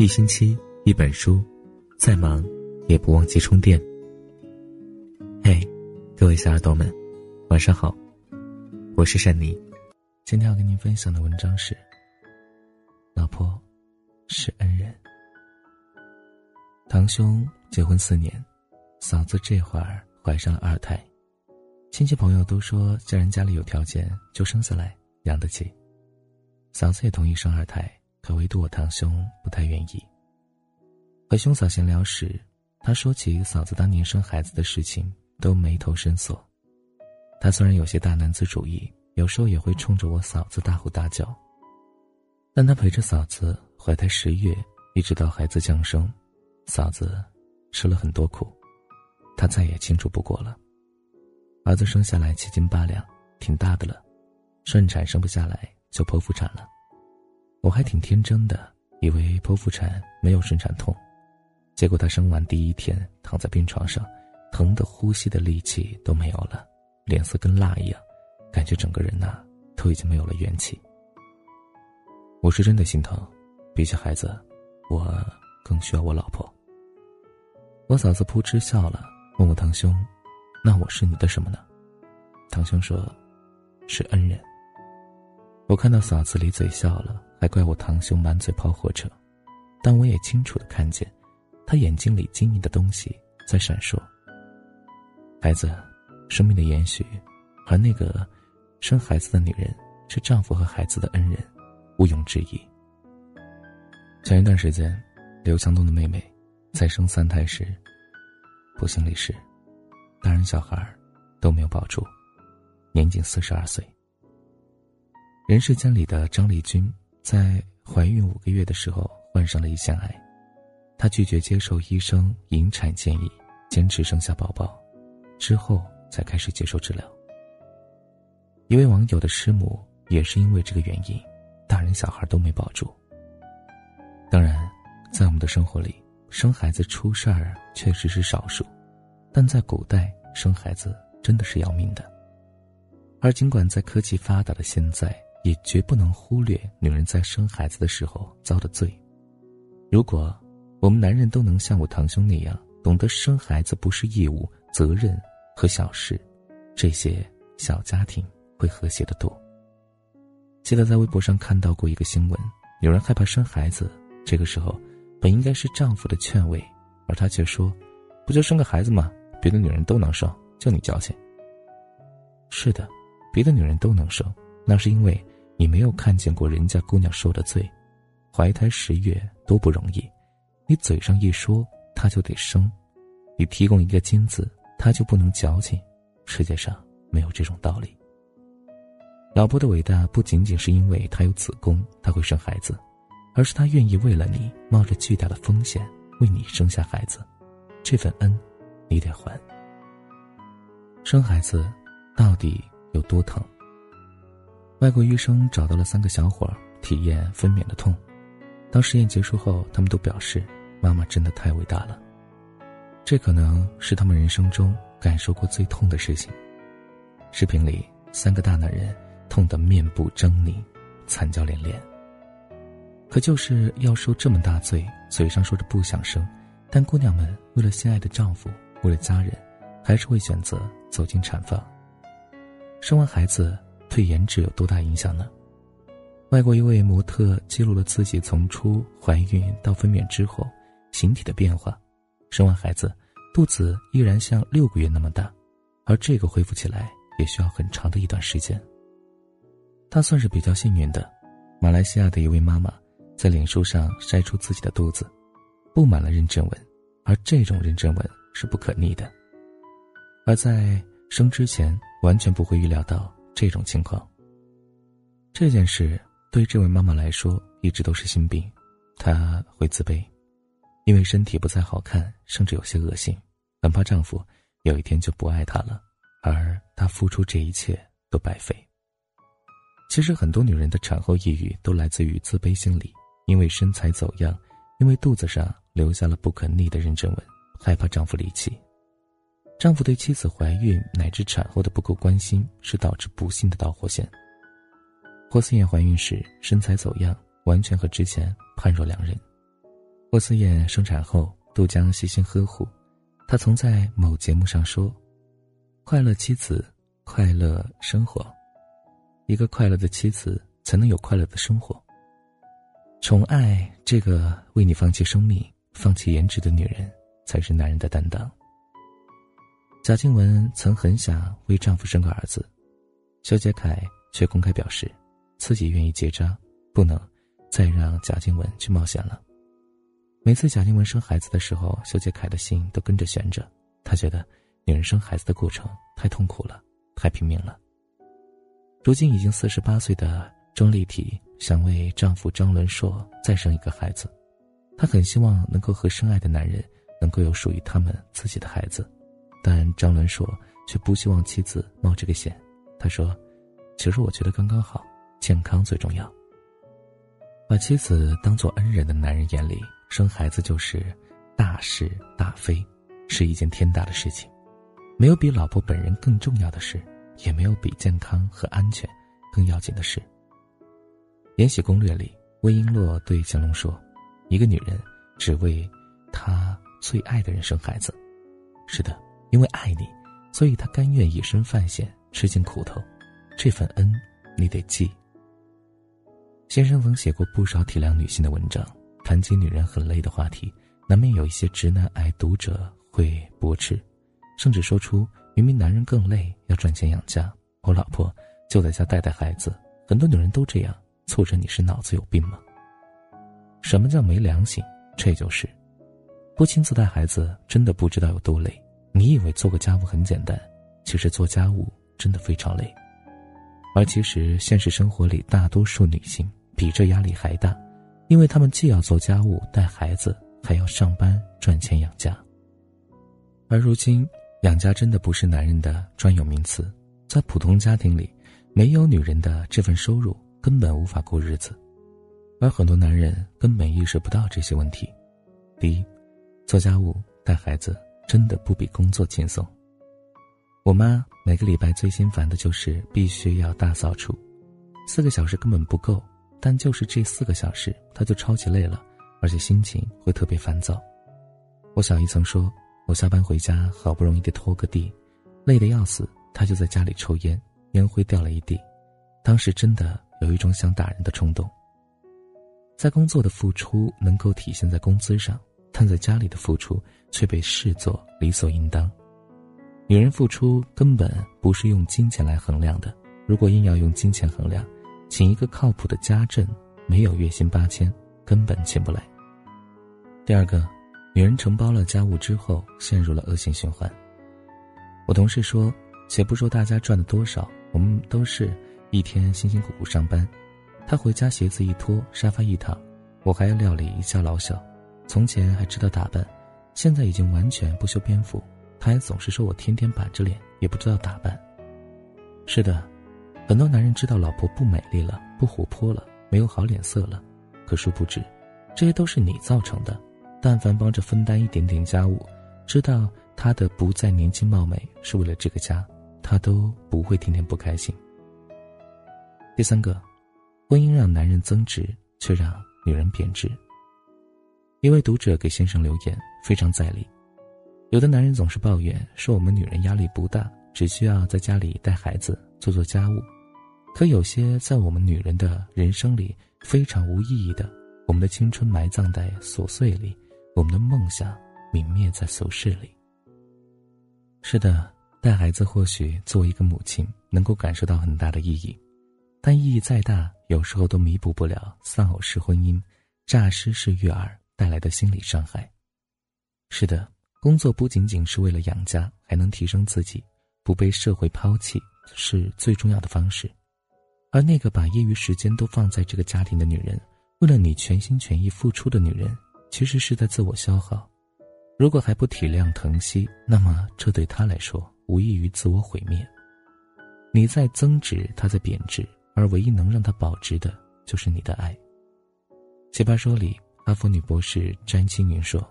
一星期一本书，再忙也不忘记充电。嘿，各位小耳朵们，晚上好，我是珊妮。今天要跟您分享的文章是：老婆是恩人。堂兄结婚四年，嫂子这会儿怀上了二胎，亲戚朋友都说家人家里有条件就生下来养得起，嫂子也同意生二胎。可唯独我堂兄不太愿意。和兄嫂闲聊时，他说起嫂子当年生孩子的事情，都眉头深锁。他虽然有些大男子主义，有时候也会冲着我嫂子大吼大叫，但他陪着嫂子怀胎十月，一直到孩子降生，嫂子吃了很多苦，他再也清楚不过了。儿子生下来七斤八两，挺大的了，顺产生不下来就剖腹产了。我还挺天真的，以为剖腹产没有顺产痛，结果她生完第一天躺在病床上，疼得呼吸的力气都没有了，脸色跟蜡一样，感觉整个人呐都已经没有了元气。我是真的心疼，比起孩子，我更需要我老婆。我嫂子扑哧笑了，问我堂兄：“那我是你的什么呢？”堂兄说：“是恩人。”我看到嫂子咧嘴笑了。还怪我堂兄满嘴跑火车，但我也清楚的看见，他眼睛里晶莹的东西在闪烁。孩子，生命的延续，而那个生孩子的女人是丈夫和孩子的恩人，毋庸置疑。前一段时间，刘强东的妹妹在生三胎时不幸离世，大人小孩都没有保住，年仅四十二岁。人世间里的张丽君。在怀孕五个月的时候患上了胰腺癌，她拒绝接受医生引产建议，坚持生下宝宝，之后才开始接受治疗。一位网友的师母也是因为这个原因，大人小孩都没保住。当然，在我们的生活里，生孩子出事儿确实是少数，但在古代生孩子真的是要命的。而尽管在科技发达的现在，也绝不能忽略女人在生孩子的时候遭的罪。如果我们男人都能像我堂兄那样懂得生孩子不是义务、责任和小事，这些小家庭会和谐的多。记得在微博上看到过一个新闻，有人害怕生孩子，这个时候本应该是丈夫的劝慰，而他却说：“不就生个孩子吗？别的女人都能生，就你矫情。”是的，别的女人都能生，那是因为。你没有看见过人家姑娘受的罪，怀胎十月多不容易，你嘴上一说她就得生，你提供一个金子她就不能矫情，世界上没有这种道理。老婆的伟大不仅仅是因为她有子宫，她会生孩子，而是她愿意为了你冒着巨大的风险为你生下孩子，这份恩，你得还。生孩子到底有多疼？外国医生找到了三个小伙体验分娩的痛，当实验结束后，他们都表示妈妈真的太伟大了。这可能是他们人生中感受过最痛的事情。视频里，三个大男人痛得面部狰狞，惨叫连连。可就是要受这么大罪，嘴上说着不想生，但姑娘们为了心爱的丈夫，为了家人，还是会选择走进产房。生完孩子。对颜值有多大影响呢？外国一位模特记录了自己从初怀孕到分娩之后形体的变化，生完孩子，肚子依然像六个月那么大，而这个恢复起来也需要很长的一段时间。她算是比较幸运的，马来西亚的一位妈妈在脸书上晒出自己的肚子，布满了妊娠纹，而这种妊娠纹是不可逆的，而在生之前完全不会预料到。这种情况，这件事对这位妈妈来说一直都是心病，她会自卑，因为身体不再好看，甚至有些恶心，很怕丈夫有一天就不爱她了，而她付出这一切都白费。其实很多女人的产后抑郁都来自于自卑心理，因为身材走样，因为肚子上留下了不可逆的妊娠纹，害怕丈夫离弃。丈夫对妻子怀孕乃至产后的不够关心，是导致不幸的导火线。霍思燕怀孕时身材走样，完全和之前判若两人。霍思燕生产后，杜江细心呵护。他曾在某节目上说：“快乐妻子，快乐生活。一个快乐的妻子，才能有快乐的生活。宠爱这个为你放弃生命、放弃颜值的女人，才是男人的担当。”贾静雯曾很想为丈夫生个儿子，修杰楷却公开表示，自己愿意结扎，不能再让贾静雯去冒险了。每次贾静雯生孩子的时候，修杰楷的心都跟着悬着。他觉得女人生孩子的过程太痛苦了，太拼命了。如今已经四十八岁的钟丽缇想为丈夫张伦硕再生一个孩子，她很希望能够和深爱的男人能够有属于他们自己的孩子，但张伦硕却不希望妻子冒这个险。他说：“其实我觉得刚刚好，健康最重要。”把妻子当做恩人的男人眼里。生孩子就是大是大非，是一件天大的事情。没有比老婆本人更重要的事，也没有比健康和安全更要紧的事。《延禧攻略》里，魏璎珞对乾隆说：“一个女人只为她最爱的人生孩子，是的，因为爱你，所以他甘愿以身犯险，吃尽苦头。这份恩，你得记。”先生曾写过不少体谅女性的文章。谈及女人很累的话题，难免有一些直男癌读者会驳斥，甚至说出明明男人更累，要赚钱养家，我老婆就在家带带孩子。很多女人都这样，促着你是脑子有病吗？什么叫没良心？这就是不亲自带孩子，真的不知道有多累。你以为做个家务很简单，其实做家务真的非常累。而其实现实生活里，大多数女性比这压力还大。因为他们既要做家务、带孩子，还要上班赚钱养家。而如今，养家真的不是男人的专有名词，在普通家庭里，没有女人的这份收入，根本无法过日子。而很多男人根本意识不到这些问题。第一，做家务、带孩子真的不比工作轻松。我妈每个礼拜最心烦的就是必须要大扫除，四个小时根本不够。但就是这四个小时，她就超级累了，而且心情会特别烦躁。我小姨曾说，我下班回家，好不容易的拖个地，累得要死，她就在家里抽烟，烟灰掉了一地，当时真的有一种想打人的冲动。在工作的付出能够体现在工资上，但在家里的付出却被视作理所应当。女人付出根本不是用金钱来衡量的，如果硬要用金钱衡量。请一个靠谱的家政，没有月薪八千，根本请不来。第二个，女人承包了家务之后，陷入了恶性循环。我同事说，且不说大家赚的多少，我们都是一天辛辛苦苦上班，她回家鞋子一脱，沙发一躺，我还要料理一家老小。从前还知道打扮，现在已经完全不修边幅。他还总是说我天天板着脸，也不知道打扮。是的。很多男人知道老婆不美丽了，不活泼了，没有好脸色了，可殊不知，这些都是你造成的。但凡帮着分担一点点家务，知道他的不再年轻貌美是为了这个家，他都不会天天不开心。第三个，婚姻让男人增值，却让女人贬值。一位读者给先生留言，非常在理。有的男人总是抱怨说我们女人压力不大，只需要在家里带孩子，做做家务。可有些在我们女人的人生里非常无意义的，我们的青春埋葬在琐碎里，我们的梦想泯灭在俗世里。是的，带孩子或许作为一个母亲能够感受到很大的意义，但意义再大，有时候都弥补不了丧偶式婚姻、诈尸式育儿带来的心理伤害。是的，工作不仅仅是为了养家，还能提升自己，不被社会抛弃，是最重要的方式。而那个把业余时间都放在这个家庭的女人，为了你全心全意付出的女人，其实是在自我消耗。如果还不体谅疼惜，那么这对她来说无异于自我毁灭。你在增值，她在贬值，而唯一能让她保值的，就是你的爱。奇葩说里，哈佛女博士詹青云说，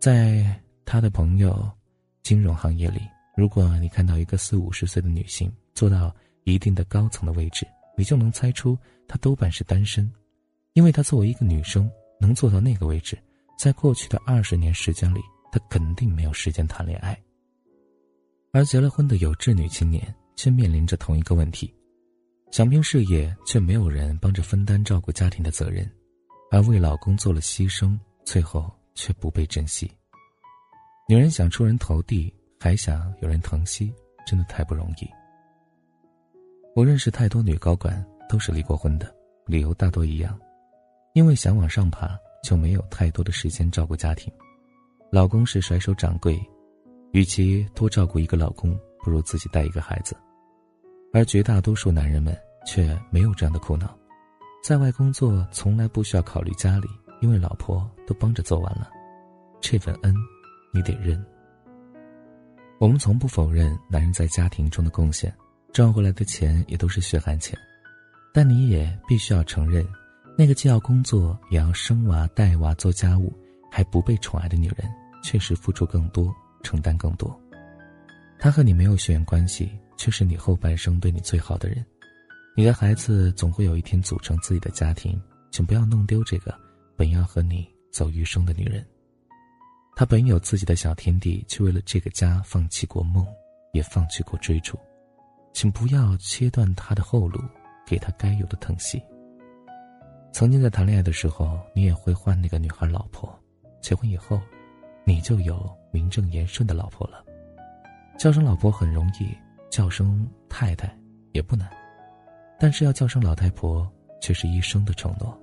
在她的朋友金融行业里，如果你看到一个四五十岁的女性做到。一定的高层的位置，你就能猜出她多半是单身，因为她作为一个女生，能做到那个位置，在过去的二十年时间里，她肯定没有时间谈恋爱。而结了婚的有志女青年却面临着同一个问题：想拼事业，却没有人帮着分担照顾家庭的责任，而为老公做了牺牲，最后却不被珍惜。女人想出人头地，还想有人疼惜，真的太不容易。我认识太多女高管，都是离过婚的，理由大多一样。因为想往上爬，就没有太多的时间照顾家庭。老公是甩手掌柜，与其多照顾一个老公，不如自己带一个孩子。而绝大多数男人们却没有这样的苦恼，在外工作从来不需要考虑家里，因为老婆都帮着做完了。这份恩，你得认。我们从不否认男人在家庭中的贡献，赚回来的钱也都是血汗钱，但你也必须要承认。那个既要工作也要生娃带娃做家务还不被宠爱的女人，确实付出更多，承担更多。她和你没有血缘关系，却是你后半生对你最好的人。你的孩子总会有一天组成自己的家庭，请不要弄丢这个本要和你走余生的女人。她本有自己的小天地，却为了这个家放弃过梦，也放弃过追逐，请不要切断她的后路，给她该有的疼惜。曾经在谈恋爱的时候，你也会换那个女孩老婆；结婚以后，你就有名正言顺的老婆了。叫声老婆很容易，叫声太太也不难，但是要叫声老太婆却是一生的承诺。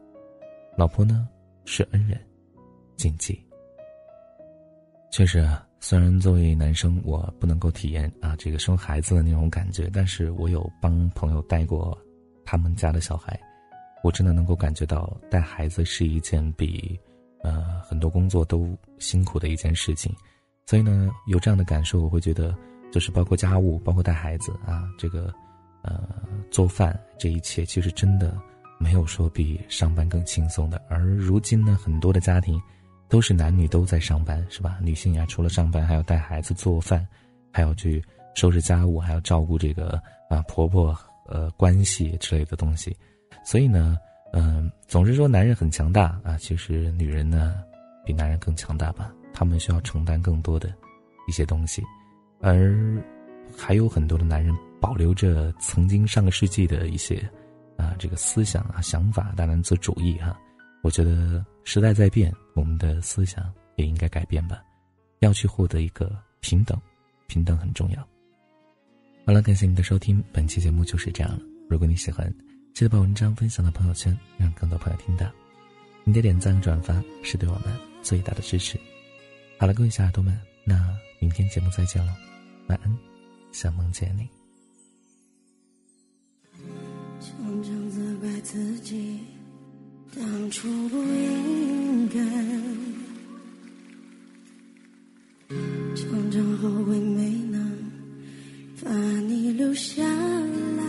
老婆呢，是恩人，谨记。确实，虽然作为男生我不能够体验啊这个生孩子的那种感觉，但是我有帮朋友带过他们家的小孩。我真的能够感觉到带孩子是一件比，呃，很多工作都辛苦的一件事情，所以呢，有这样的感受，我会觉得，就是包括家务，包括带孩子啊，这个，呃，做饭这一切，其实真的没有说比上班更轻松的。而如今呢，很多的家庭都是男女都在上班，是吧？女性呀，除了上班，还要带孩子、做饭，还要去收拾家务，还要照顾这个啊婆婆呃关系之类的东西。所以呢，嗯，总是说男人很强大啊，其实女人呢，比男人更强大吧。他们需要承担更多的一些东西，而还有很多的男人保留着曾经上个世纪的一些啊这个思想啊想法，大男子主义哈。我觉得时代在变，我们的思想也应该改变吧，要去获得一个平等，平等很重要。好了，感谢你的收听，本期节目就是这样了。如果你喜欢。记得把文章分享到朋友圈，让更多朋友听到。你的点赞和转发是对我们最大的支持。好了，各位小耳朵们，那明天节目再见了，晚安，想梦见你。常常责怪自己当初不应该，常常后悔没能把你留下来。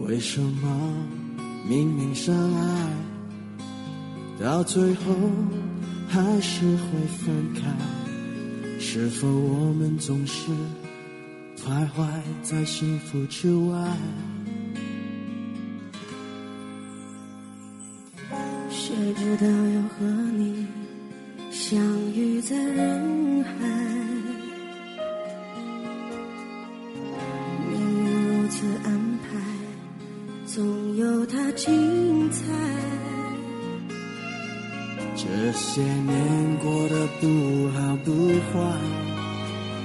为什么明明相爱，到最后还是会分开？是否我们总是徘徊在幸福之外？谁知道要和你相遇在人海，命运如此安排。总有它精彩。这些年过得不好不坏，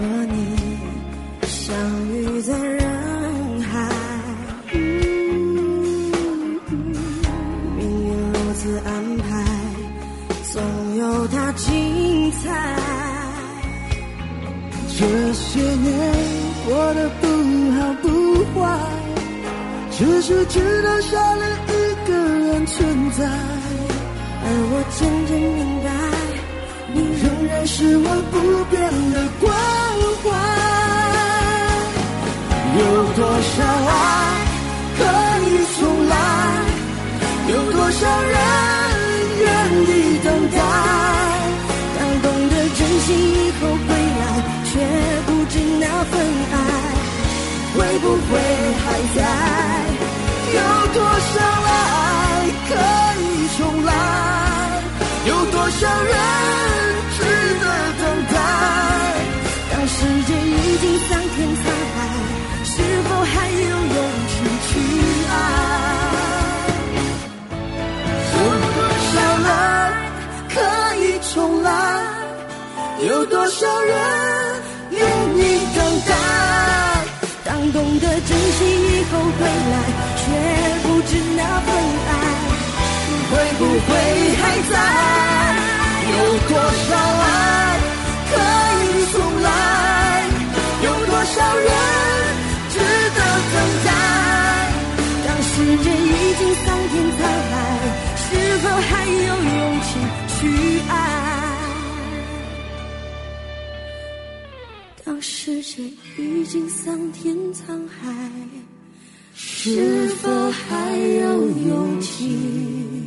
和你相遇在人海？命运如此安排，总有它精彩。这些年过得不好不坏，只是知道少了一个人存在，而我渐渐明白，你仍然是我不变的关有多少爱可以重来？有多少人愿意等待？当懂得珍惜以后回来，却不知那份爱会不会还在？有多少爱多少人愿意等待？当懂得珍惜以后回来，却不知那份爱会不会还在？已经桑田沧海，是否还有勇气？